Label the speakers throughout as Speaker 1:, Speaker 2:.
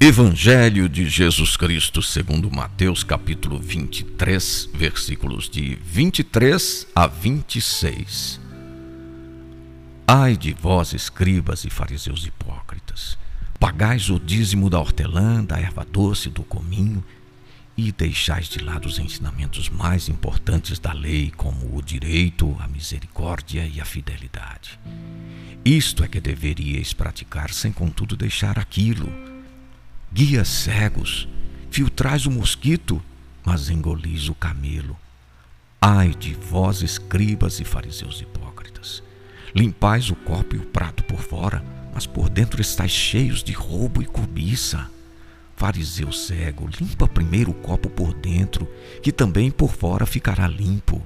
Speaker 1: Evangelho de Jesus Cristo, segundo Mateus, capítulo 23, versículos de 23 a 26. Ai de vós, escribas e fariseus hipócritas, pagais o dízimo da hortelã, da erva doce, do cominho, e deixais de lado os ensinamentos mais importantes da lei, como o direito, a misericórdia e a fidelidade. Isto é que deveríeis praticar, sem contudo deixar aquilo guias cegos, filtrais o mosquito, mas engolis o camelo. Ai de vós, escribas e fariseus hipócritas! Limpais o copo e o prato por fora, mas por dentro estáis cheios de roubo e cobiça. Fariseu cego, limpa primeiro o copo por dentro, que também por fora ficará limpo.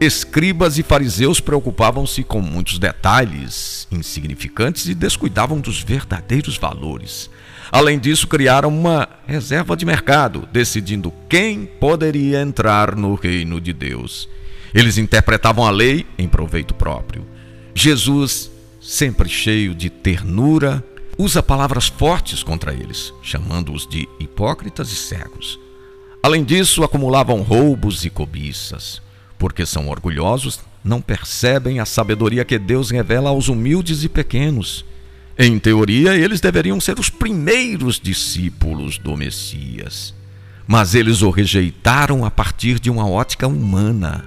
Speaker 1: Escribas e fariseus preocupavam-se com muitos detalhes insignificantes e descuidavam dos verdadeiros valores. Além disso, criaram uma reserva de mercado, decidindo quem poderia entrar no reino de Deus. Eles interpretavam a lei em proveito próprio. Jesus, sempre cheio de ternura, usa palavras fortes contra eles, chamando-os de hipócritas e cegos. Além disso, acumulavam roubos e cobiças porque são orgulhosos, não percebem a sabedoria que Deus revela aos humildes e pequenos. Em teoria, eles deveriam ser os primeiros discípulos do Messias. Mas eles o rejeitaram a partir de uma ótica humana.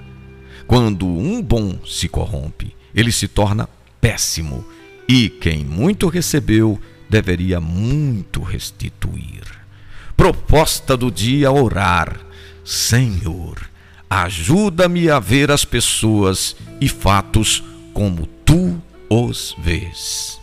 Speaker 1: Quando um bom se corrompe, ele se torna péssimo, e quem muito recebeu deveria muito restituir. Proposta do dia: orar. Senhor, Ajuda-me a ver as pessoas e fatos como tu os vês.